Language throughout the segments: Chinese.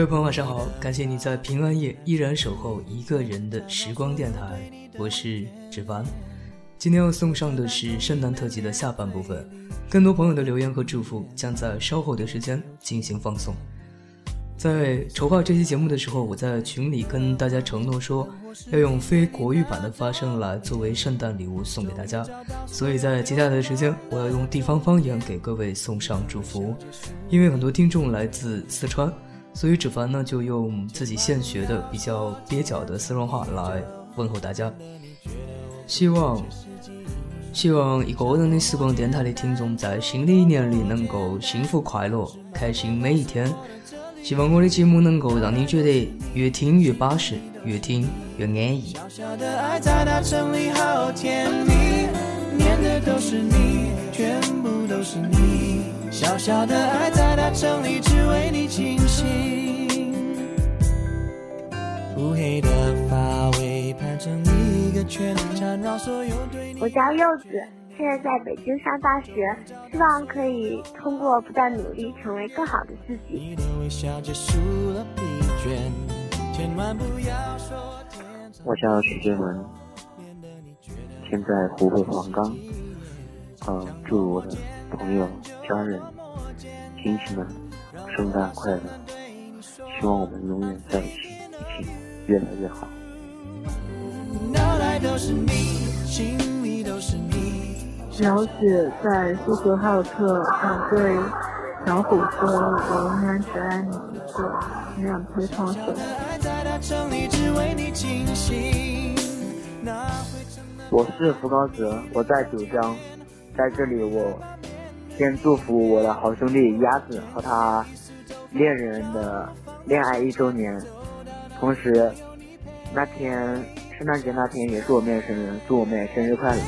各位朋友，晚上好！感谢你在平安夜依然守候一个人的时光电台，我是芷凡。今天要送上的是圣诞特辑的下半部分，更多朋友的留言和祝福将在稍后的时间进行放送。在筹划这期节目的时候，我在群里跟大家承诺说，要用非国语版的发声来作为圣诞礼物送给大家，所以在接下来的时间，我要用地方方言给各位送上祝福，因为很多听众来自四川。所以，芷凡呢就用自己现学的比较蹩脚的四川话来问候大家。希望，希望一个人的时光电台的听众在新的一年里能够幸福快乐，开心每一天。希望我的节目能够让你觉得越听越巴适，越听越安逸。念的都是你，全部都是你。小小的爱在大城里只为你倾心。我叫柚子，现在在北京上大学，希望可以通过不断努力，成为更好的自己。我叫许建文，现在湖北黄冈。嗯，祝我的朋友、家人、亲戚们圣诞快乐！希望我们永远在一起，一起越来越好。了解在呼和浩特，想对小虎说：“我永远只爱你一个，永远不会放手。”我是福高泽，我在九江，在这里我先祝福我的好兄弟鸭子和他恋人的恋爱一周年，同时那天。圣诞节那天也是我妹生日，祝我妹生日快乐。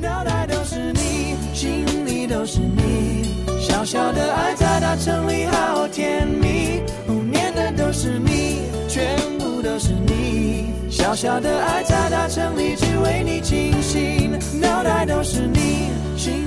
脑袋都是你，心里都是你，小小的爱在大城里好甜蜜。念的都是你，全部都是你，小小的爱在大城里只为你倾心。脑袋都是你，心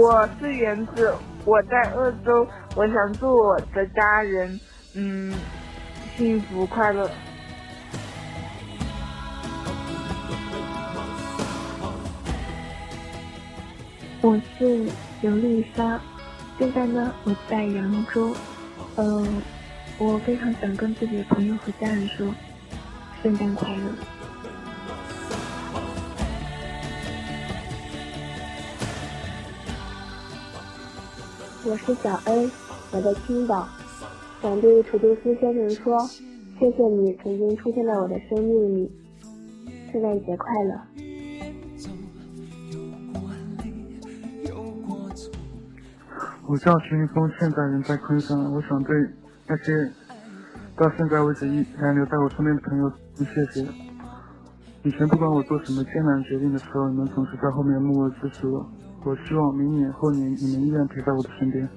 我是园子，我在鄂州。我想祝我的家人，嗯，幸福快乐。我是刘丽莎，现在呢，我在扬州。嗯，我非常想跟自己的朋友和家人说，圣诞快乐。我是小 A。我在青岛，想对楚杜斯先生说：“谢谢你曾经出现在我的生命里，圣诞节快乐。”我叫徐云峰，现在人在昆山。我想对那些到现在为止依然留在我身边的朋友说谢谢。以前不管我做什么艰难决定的时候，你们总是在后面默默支持我。我希望明年、后年你们依然陪在我的身边。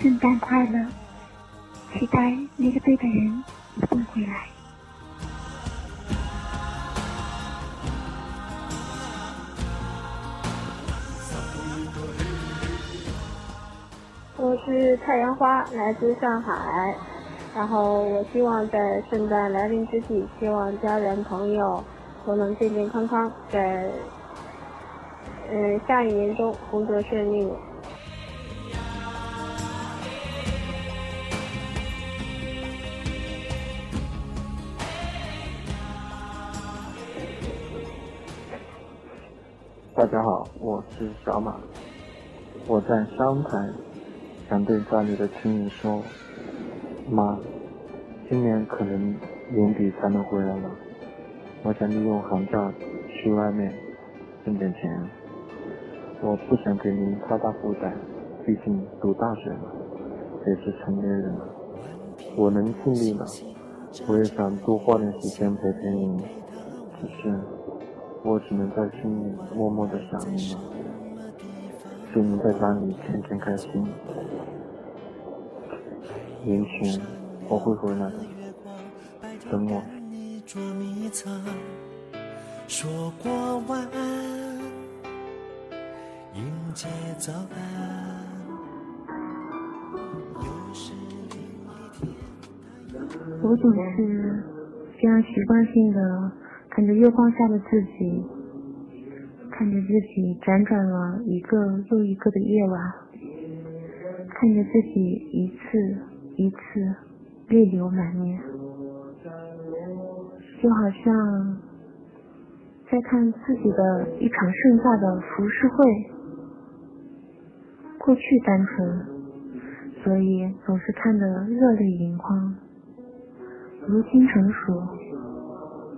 圣诞快乐！期待那个对的人一定会来。我是太阳花，来自上海。然后我希望在圣诞来临之际，希望家人朋友都能健健康康，在嗯下一年中工作顺利。大家好，我是小马，我在商台，想对家里的亲人说，妈，今年可能年底才能回来了，我想利用寒假去外面挣点钱，我不想给您太大负担，毕竟读大学了，也是成年人。了，我能尽力了，我也想多花点时间陪陪您，只是。我只能在心里默默的想你了，祝你在家里天天开心。年前我会回来的，等我。说过晚安，迎接早安。我总是这样习惯性的看着月光下的自己，看着自己辗转了一个又一个的夜晚，看着自己一次一次泪流满面，就好像在看自己的一场盛大的浮世绘。过去单纯，所以总是看得热泪盈眶，如今成熟。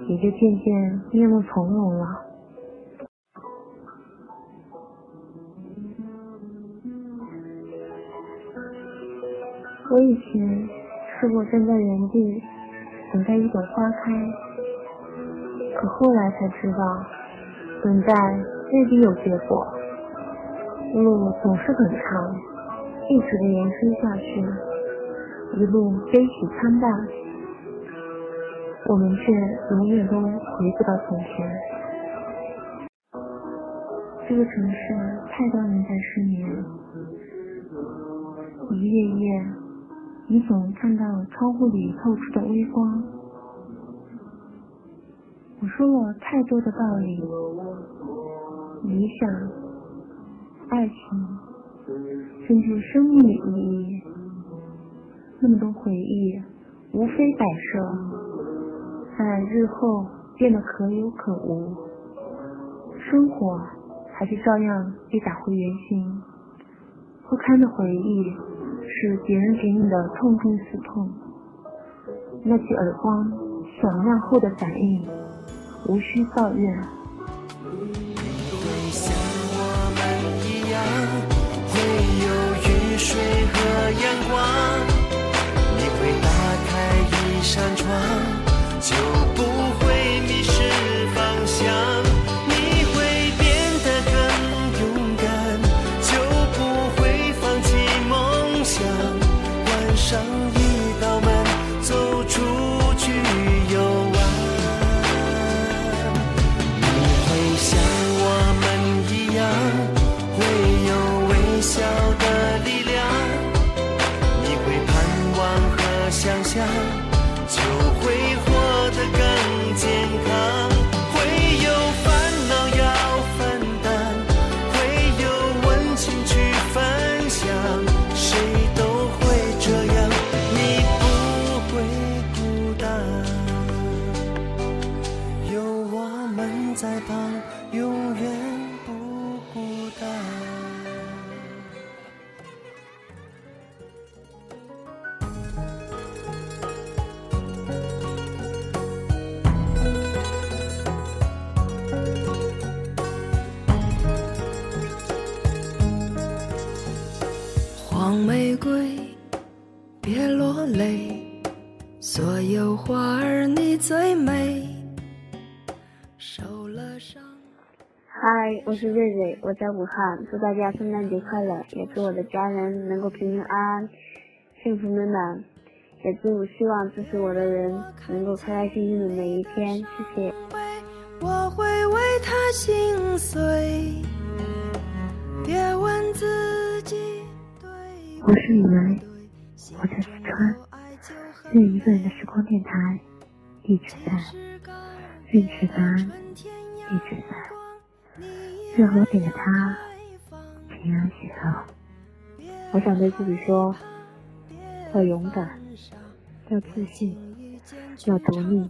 也就渐渐面目从容了。我以前试过站在原地等待一朵花开，可后来才知道，等待未必有结果。路总是很长，一直的延伸下去，一路悲喜参半。我们却永远都回不到从前。这个城市太多人在失眠，一夜夜，你总看到窗户里透出的微光。我说了太多的道理，理想、爱情，甚至生命的意义，那么多回忆，无非摆设。在日后变得可有可无，生活还是照样被打回原形。不堪的回忆是别人给你的痛定思痛，那记耳光响亮后的反应，无需抱怨。像我们一样，会有雨水和阳光。你会打开一扇窗。就不我是瑞瑞，我在武汉，祝大家圣诞节快乐，也祝我的家人能够平平安安、幸福美满，也祝希望支持我的人能够开开心心的每一天，谢谢。我会为他心碎，别问自己对我是雨来，我在四川，愿一个人的时光电台一直在，愿值班一直在，愿和点的他平安喜乐。我想对自己说，要勇敢，要自信，要独立。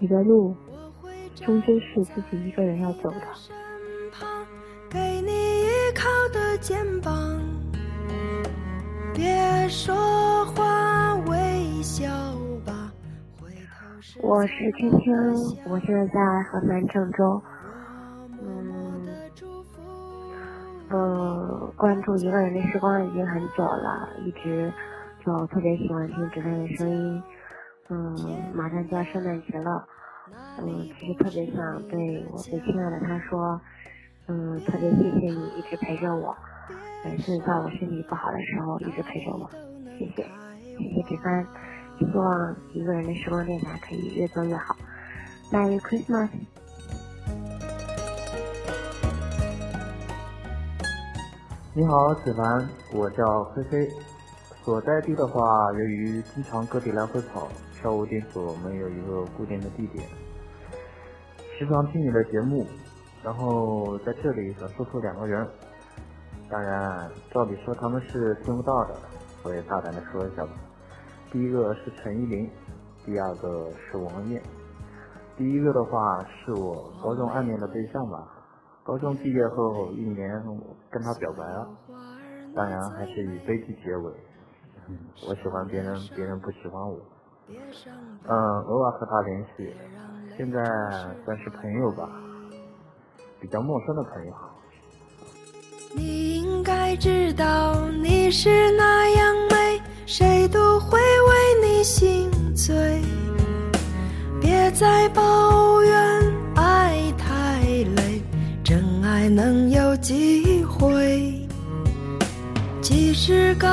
你的路终究是自己一个人要走的。给你依靠的肩膀。别说话，微笑吧。回头是我是天天，我现在在河南郑州。呃，关注一个人的时光已经很久了，一直就特别喜欢听纸飞的声音。嗯，马上就要圣诞节了，嗯，其实特别想对我最亲爱的他说，嗯，特别谢谢你一直陪着我，嗯，甚至在我身体不好的时候一直陪着我，谢谢，谢谢值班，希望一个人的时光电台可以越做越好。Merry Christmas。你好，子凡，我叫菲菲，所在地的话，由于经常各地来回跑，票务店所没有一个固定的地点。时常听你的节目，然后在这里想说出两个人，当然，照理说他们是听不到的，我也大胆的说一下吧。第一个是陈依林，第二个是王艳。第一个的话是我高中暗恋的对象吧，高中毕业后一年跟他表白了，当然还是以悲剧结尾。我喜欢别人，别人不喜欢我。嗯，偶尔和他联系，现在算是朋友吧，比较陌生的朋友。你应该知道你是那样美，谁都会为你心醉。别再抱怨爱太累，真爱能有几。即使告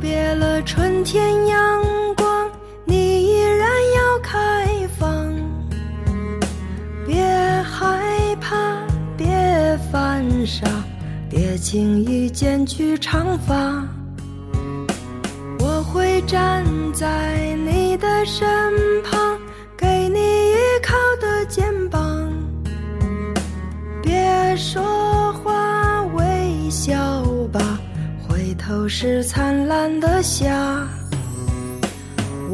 别了春天阳光，你依然要开放。别害怕，别犯傻，别轻易剪去长发。我会站在你的身旁，头是灿烂的霞。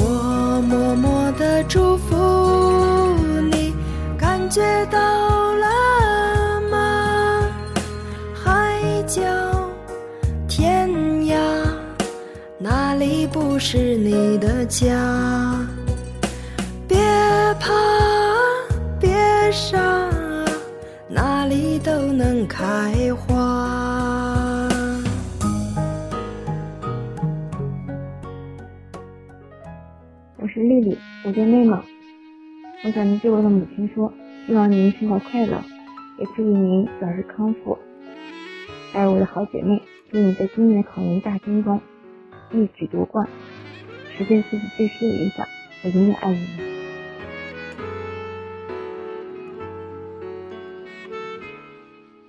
我默默的祝福你，感觉到了吗？海角天涯，哪里不是你的家？别怕，别傻，哪里都能开花。我叫内蒙。我想对我的母亲说，希望您生活快乐，也祝您早日康复。还有我的好姐妹，祝你在今年考研大军中一举夺冠，实现自己最初的理想。我永远爱你们。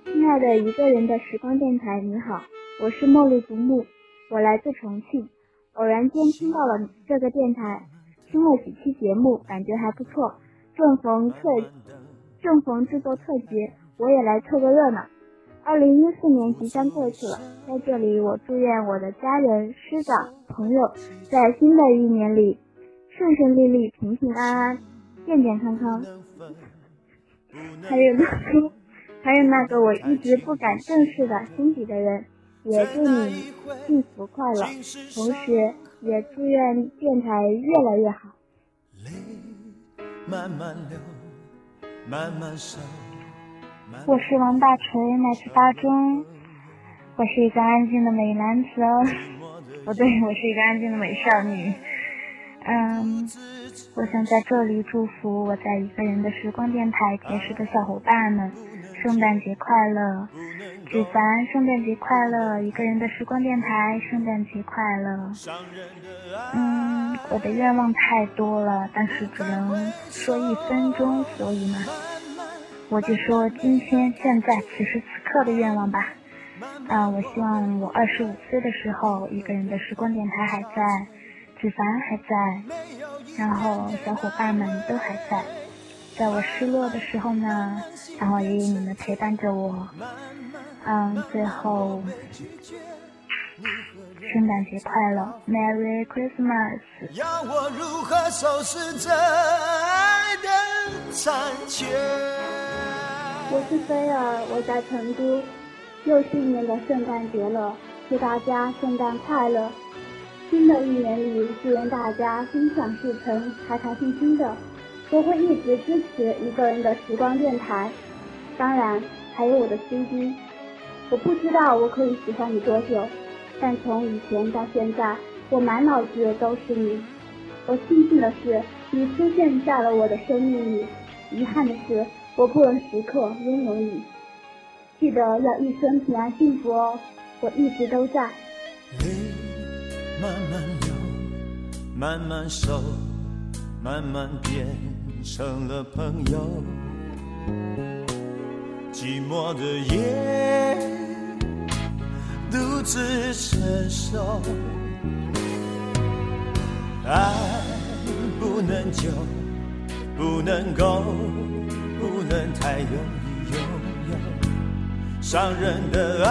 亲爱的一个人的时光电台，你好，我是茉莉独木，我来自重庆。偶然间听到了这个电台，听了几期节目，感觉还不错。正逢特正逢制作特辑，我也来凑个热闹。二零一四年即将过去了，在这里我祝愿我的家人、师长、朋友在新的一年里顺顺利利、平平安安、健健康康。还有那个，还有那个我一直不敢正视的心底的人，也祝你幸福快乐，同时也祝愿电台越来越好。慢慢流，慢慢收。我是王大锤，来自巴中。我是一个安静的美男子哦，不对，我是一个安静的美少女。嗯，我想在这里祝福我在一个人的时光电台结识的小伙伴们，圣诞节快乐！子凡圣诞节快乐！一个人的时光电台，圣诞节快乐！嗯，我的愿望太多了，但是只能说一分钟，所以呢。我就说今天现在此时此刻的愿望吧，啊，我希望我二十五岁的时候，一个人的时光电台还在，子凡还在，然后小伙伴们都还在，在我失落的时候呢，然后也有你们陪伴着我，嗯，最后，圣诞节快乐，Merry Christmas。要我如何收拾这爱的残缺？我是菲儿，我在成都，又是一年的圣诞节了，祝大家圣诞快乐！新的一年里，祝愿大家心想事成，开开心心的。我会一直支持一个人的时光电台，当然还有我的 CD。我不知道我可以喜欢你多久，但从以前到现在，我满脑子都是你。我庆幸的是，你出现在了我的生命里；遗憾的是。我不能时刻拥有你，记得要一生平安幸福哦。我一直都在。泪慢慢流，慢慢收，慢慢变成了朋友。寂寞的夜，独自承受。爱不能久，不能够。不能太容易拥有伤人的爱，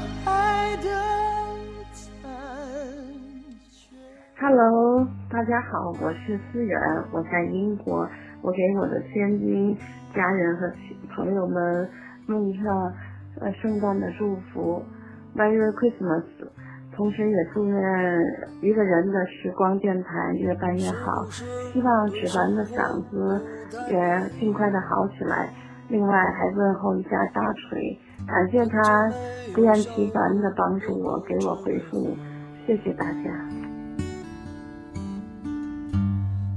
？Hello，大家好，我是思远，我在英国，我给我的千金家人和朋友们送上呃圣诞的祝福，Merry Christmas。同时也祝愿一个人的时光电台越办越好，希望芷凡的嗓子也尽快的好起来。另外还问候一下大锤，感谢他不厌其烦的帮助我，给我回复，谢谢大家。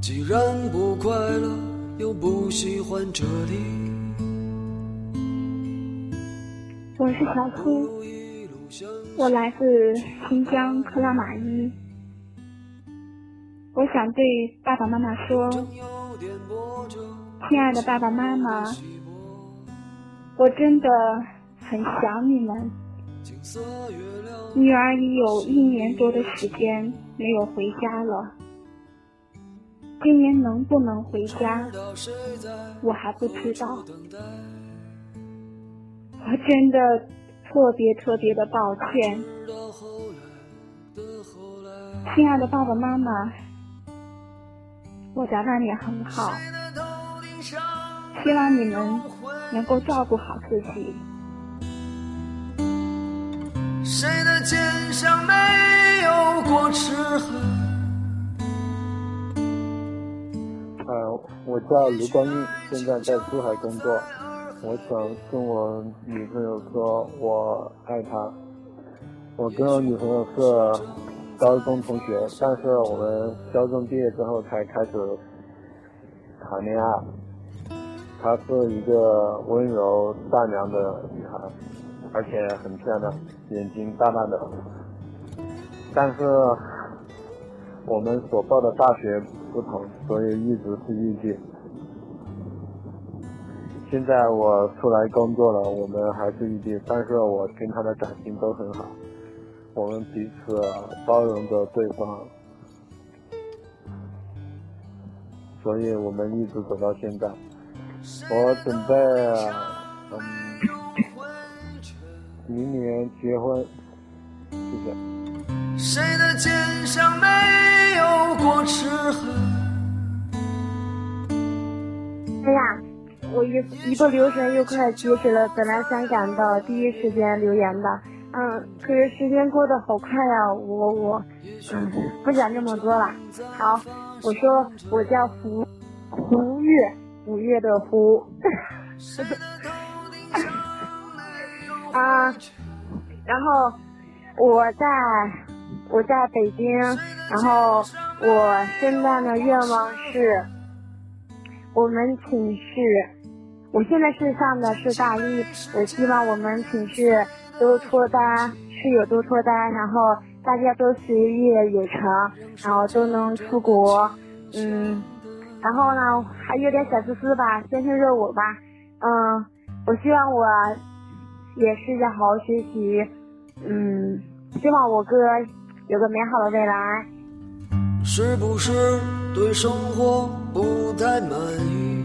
既然不快乐，又不喜欢这里。我是小兔。我来自新疆克拉玛依，我想对爸爸妈妈说：“亲爱的爸爸妈妈，我真的很想你们。女儿已有一年多的时间没有回家了，今年能不能回家，我还不知道。我真的特别特别的抱歉，亲爱的爸爸妈妈，我在外面很好，希望你们能够照顾好自己。谁的肩上没有过齿痕？我叫卢光义，现在在珠海工作。我想跟我女朋友说，我爱她。我跟我女朋友是高中同学，但是我们高中毕业之后才开始谈恋爱。她是一个温柔善良的女孩，而且很漂亮，眼睛大大的。但是我们所报的大学不同，所以一直是异地。现在我出来工作了，我们还是异地，但是我跟他的感情都很好，我们彼此包容着对方，所以我们一直走到现在。我准备，嗯，明年结婚，谢谢。谁的肩上没有过齿痕？哎呀！我一一不留神又快截止了，本来想赶到第一时间留言的，嗯，可是时间过得好快呀，我我，嗯，不讲这么多了。好，我说我叫胡胡月，五月的胡，啊，然后我在我在北京，然后我现在的愿望是，我们寝室。我现在是上的是大一，我希望我们寝室都脱单，室友都脱单，然后大家都学业有成，然后都能出国，嗯，然后呢还有点小自私吧，先生热我吧，嗯，我希望我也是要好好学习，嗯，希望我哥有个美好的未来。是不是对生活不太满意？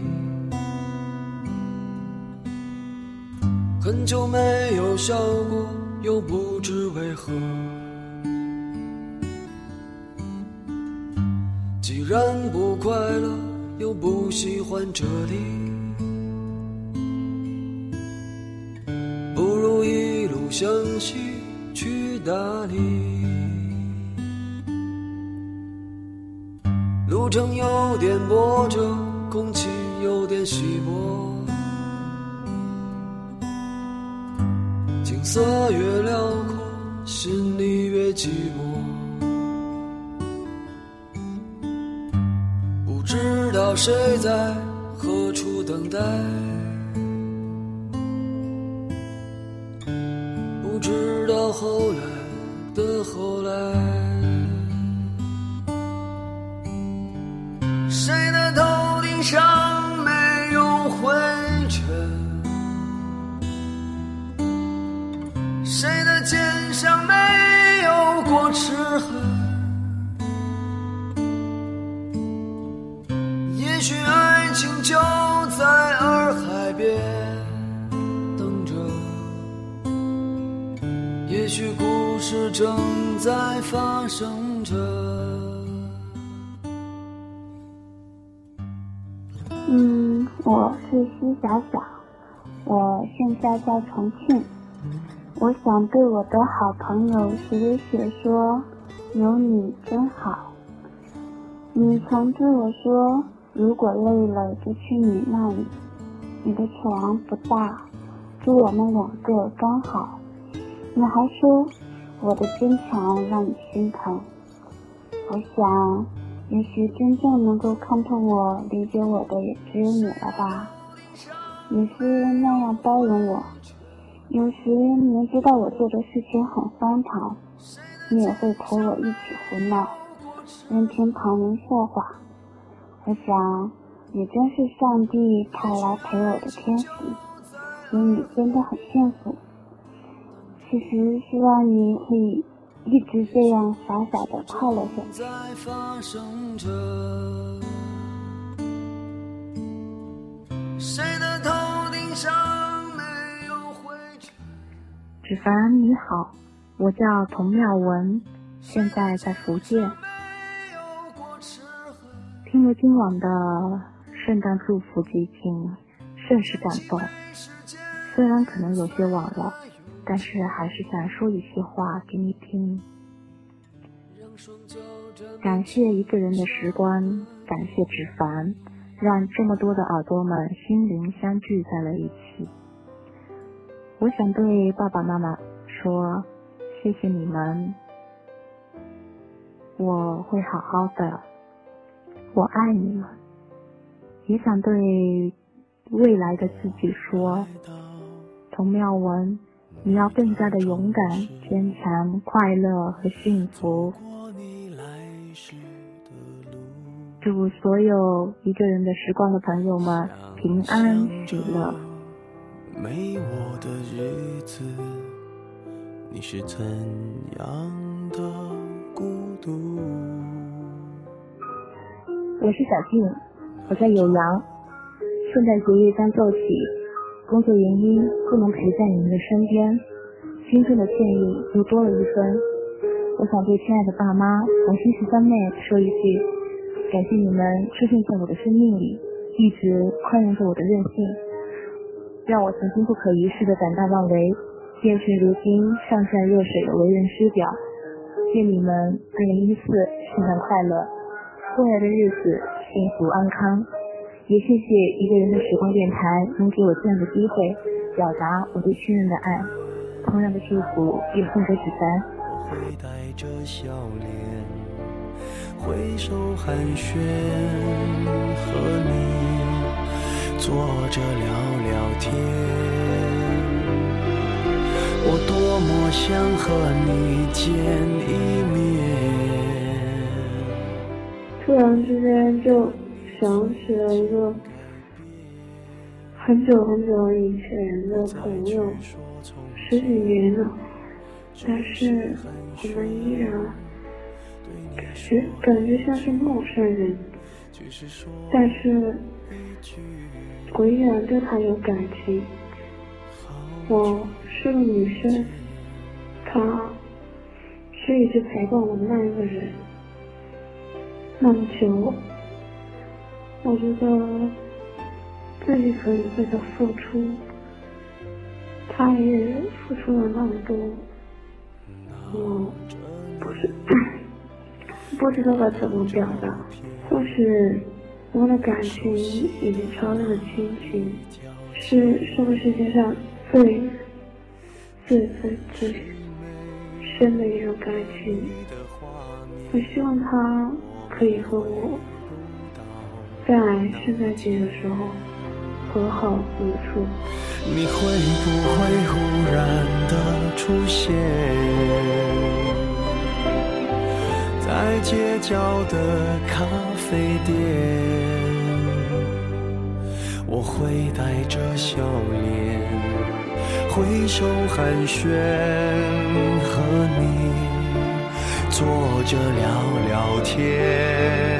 很久没有笑过，又不知为何。既然不快乐，又不喜欢这里，不如一路向西去大理。程有点波折，空气有点稀薄。景色越辽阔，心里越寂寞。不知道谁在何处等待，正在发生着。嗯，我是西小小，我现在在重庆。我想对我的好朋友石伟雪说：“有你真好。”你曾对我说：“如果累了就去你那里，你的床不大，住我们两个刚好。”你还说我的坚强让你心疼。我想，也许真正能够看透我、理解我的也只有你了吧？你是那样包容我。有时明知道我做的事情很荒唐，你也会陪我一起胡闹，任凭旁人笑话。我想，你真是上帝派来陪我的天使，有你真的很幸福。其实希望你可以一直这样傻傻的快乐下去。芷凡你好，我叫童妙文，现在在福建。听了今晚的圣诞祝福激情，甚是感动。虽然可能有些晚了，但是还是想说一些话给你听。感谢一个人的时光，感谢芷凡，让这么多的耳朵们心灵相聚在了一起。我想对爸爸妈妈说，谢谢你们，我会好好的，我爱你们。也想对未来的自己说，童妙文，你要更加的勇敢、坚强、快乐和幸福。祝所有一个人的时光的朋友们平安喜乐。没我的日子，你是怎样的孤独？我是小静，我在酉阳。圣诞节也将奏起，工作原因不能陪在你们的身边，心中的歉意又多了一分。我想对亲爱的爸妈、红心十三妹说一句。感谢你们出现在我的生命里，一直宽容着我的任性，让我曾经不可一世的胆大妄为，变成如今上善若水的为人师表。愿你们二零一四圣诞快乐，未来的日子幸福安康。也谢谢一个人的时光电台能给我这样的机会，表达我对亲人的爱。同样的祝福也送给子丹。会带着笑脸。挥手寒暄，和你坐着聊聊天。我多么想和你见一面。突然之间就想起了一个很久很久以前的朋友，十几年了，但是我们依然。感觉感觉像是陌生人，但是我依然对他有感情。我是个女生，他是一直陪伴我的那一个人，那么久，我觉得自己可以为他付出，他也付出了那么多，我不是。不知道该怎么表达，或许我们的感情已经超越了亲情，是这个世界上最最最最深的一种感情。我希望他可以和我在圣诞节的时候和好如初。你会不会忽然的出现？在街角的咖啡店，我会带着笑脸，挥手寒暄，和你坐着聊聊天。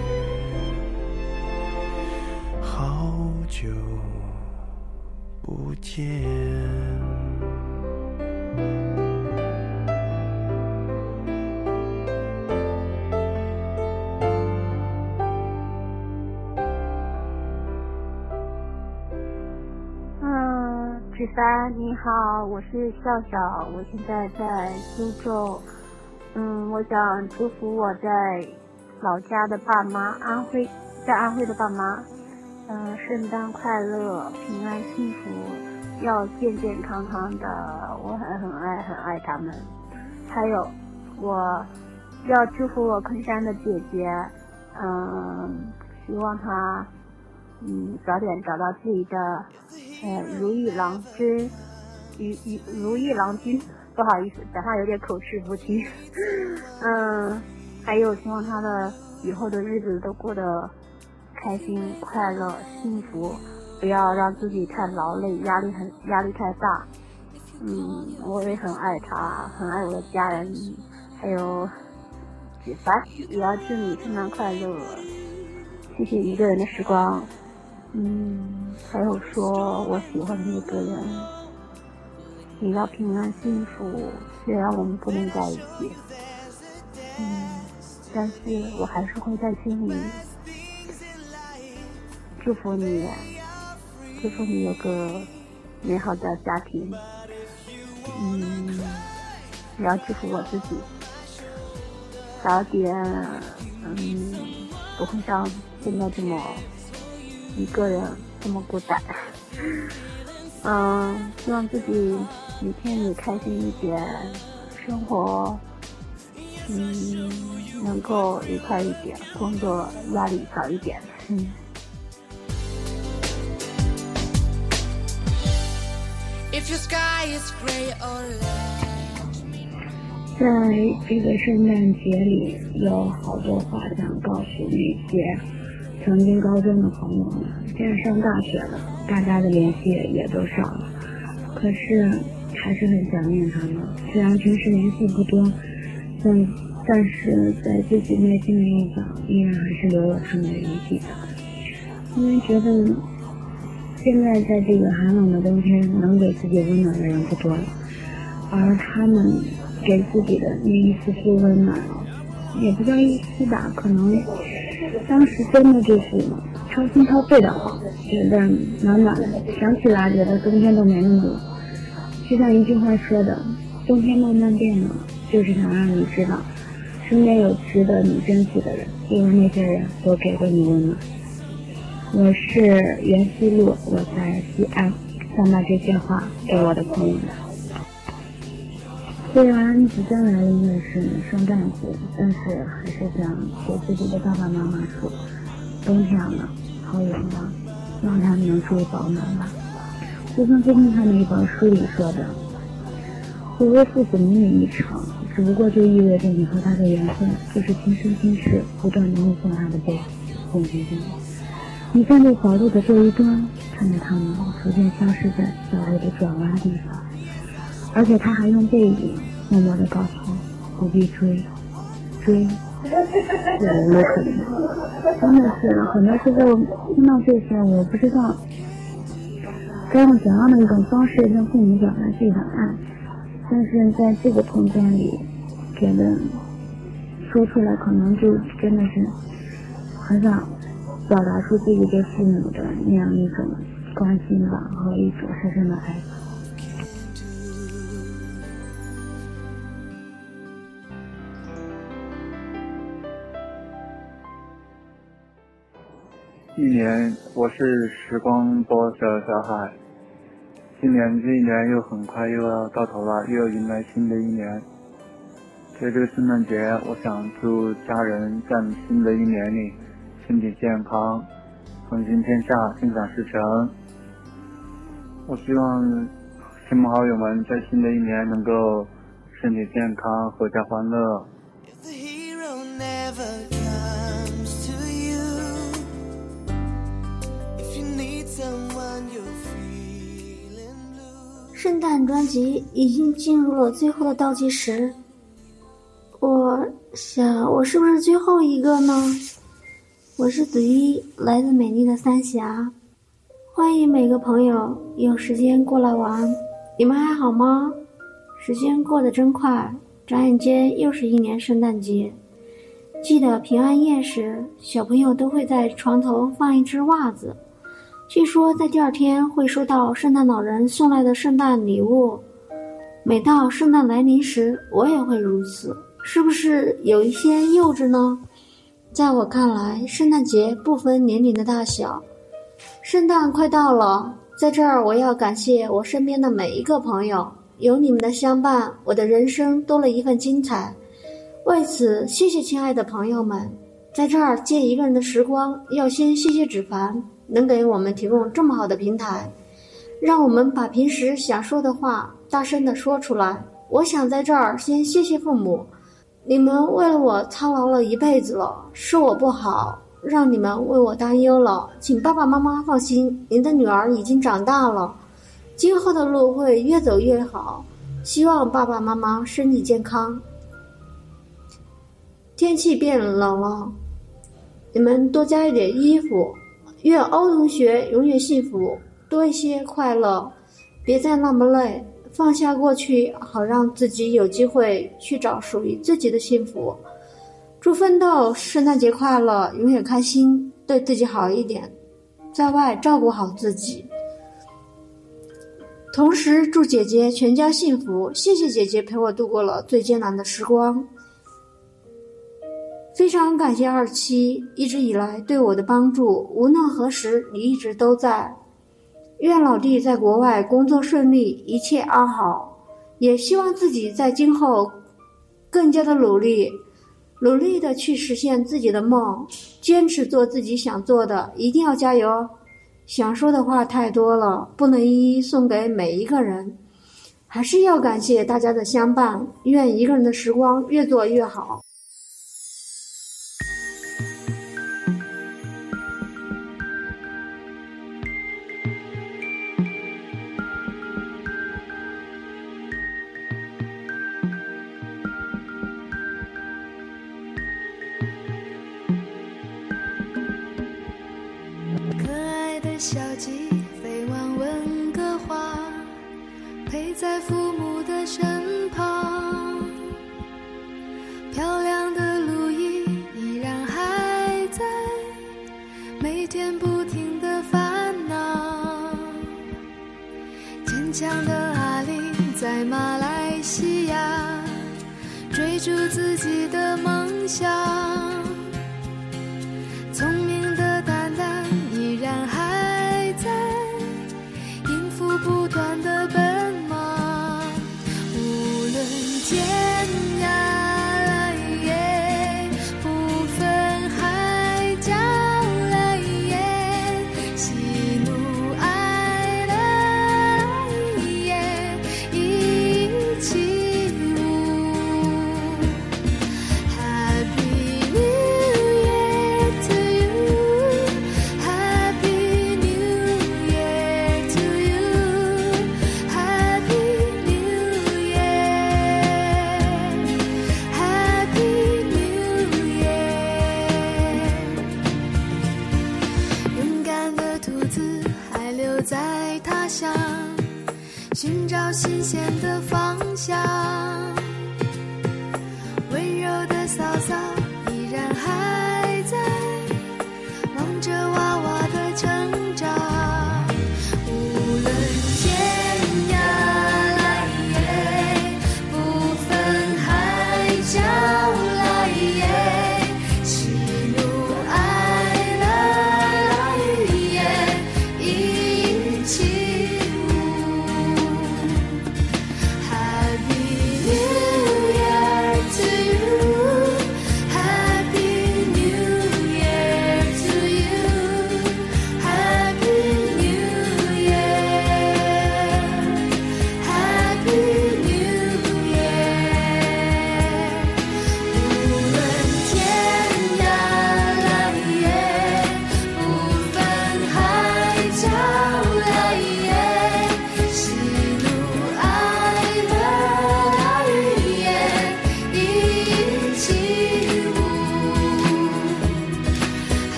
见。十三，你好，我是笑笑，我现在在苏州。嗯，我想祝福我在老家的爸妈，安徽，在安徽的爸妈，嗯，圣诞快乐，平安幸福，要健健康康的，我很很爱很爱他们。还有，我要祝福我昆山的姐姐，嗯，希望她。嗯，早点找到自己的，呃，如意郎君，如如如意郎君，不好意思，讲话有点口齿不清。嗯，还有希望他的以后的日子都过得开心、快乐、幸福，不要让自己太劳累，压力很压力太大。嗯，我也很爱他，很爱我的家人，还有姐凡，也要祝你圣诞快乐。谢谢一个人的时光。嗯，还有说我喜欢的那个人，也要平安幸福。虽然我们不能在一起，嗯，但是我还是会在心里祝福你，祝福你有个美好的家庭。嗯，也要祝福我自己，早点，嗯，不会像现在这么一个人这么孤单。嗯，希望自己每天也开心一点，生活，嗯，能够愉快一点，工作压力少一点。嗯。在这个圣诞节里，有好多话想告诉那些曾经高中的朋友们。现在上大学了，大家的联系也都少了，可是还是很想念他们。虽然平时联系不多，但但是在自己内心的地方，依然还是留有他们的遗迹的。因为觉得。现在在这个寒冷的冬天，能给自己温暖的人不多了，而他们给自己的那一丝丝温暖，也不叫一丝吧，可能当时真的就是掏心掏肺的好，觉得暖暖的，想起来觉得冬天都没那么冷。就像一句话说的，冬天慢慢变冷，就是想让你知道，身边有值得你珍惜的人，因为那些人都给过你温暖。我是袁思路，我在西安，想把这些话给我的朋友们。虽然即将来临的是圣诞节，但是还是想给自己的爸爸妈妈说：冬天了，好冷啊，希望他们能注意保暖吧。就像最近看的一本书里说的，回归父子母女一场，只不过就意味着你和他的缘分就是今生今世不断的目送他的背，渐渐渐。你站在小路的这一端，看着他们逐渐消失在小路的转弯地方，而且他还用背影默默地告诉我不必追，追是无可能。真的是很多时候听到这些，我不知道该用怎样的一种方式跟父母表达自己的爱，但是在这个空间里，觉得说出来可能就真的是很想。表达出自己对父母的那样一种关心吧，和一种深深的爱。一年，我是时光波的小海。今年这一年又很快又要到头了，又要迎来新的一年。在这个圣诞节，我想祝家人在新的一年里。身体健康，风行天下，心想事成。我希望亲朋好友们在新的一年能够身体健康，阖家欢乐。圣诞专辑已经进入了最后的倒计时，我想，我是不是最后一个呢？我是子一，来自美丽的三峡，欢迎每个朋友有时间过来玩。你们还好吗？时间过得真快，转眼间又是一年圣诞节。记得平安夜时，小朋友都会在床头放一只袜子，据说在第二天会收到圣诞老人送来的圣诞礼物。每到圣诞来临时，我也会如此，是不是有一些幼稚呢？在我看来，圣诞节不分年龄的大小。圣诞快到了，在这儿我要感谢我身边的每一个朋友，有你们的相伴，我的人生多了一份精彩。为此，谢谢亲爱的朋友们。在这儿借一个人的时光，要先谢谢芷凡，能给我们提供这么好的平台，让我们把平时想说的话大声的说出来。我想在这儿先谢谢父母，你们为了我操劳了一辈子了，是我不好，让你们为我担忧了。请爸爸妈妈放心，您的女儿已经长大了，今后的路会越走越好。希望爸爸妈妈身体健康。天气变冷了，你们多加一点衣服。愿欧同学永远幸福，多一些快乐，别再那么累，放下过去，好让自己有机会去找属于自己的幸福。祝奋斗圣诞节快乐，永远开心，对自己好一点，在外照顾好自己。同时祝姐姐全家幸福，谢谢姐姐陪我度过了最艰难的时光。非常感谢二七一直以来对我的帮助，无论何时你一直都在。愿老弟在国外工作顺利，一切安好。也希望自己在今后更加的努力，努力的去实现自己的梦，坚持做自己想做的，一定要加油。想说的话太多了，不能一一送给每一个人，还是要感谢大家的相伴。愿一个人的时光越做越好。西亚，追逐自己的梦想。聪新鲜的方向。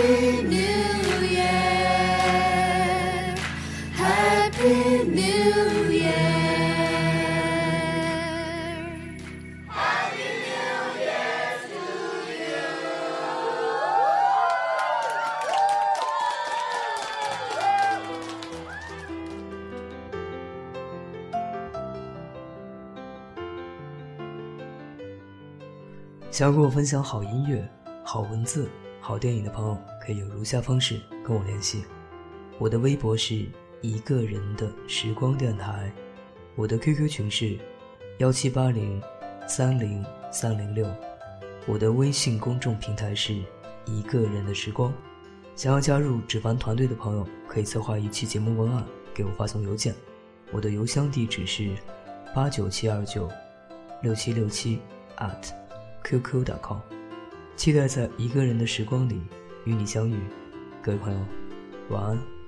Happy new year. Happy new year happy new year to you 想要跟我分享好音乐好文字。好电影的朋友，可以有如下方式跟我联系：我的微博是一个人的时光电台，我的 QQ 群是幺七八零三零三零六，我的微信公众平台是一个人的时光。想要加入纸凡团队的朋友，可以策划一期节目文案给我发送邮件，我的邮箱地址是八九七二九六七六七 at qq.com，期待在一个人的时光里与你相遇，各位朋友，晚安。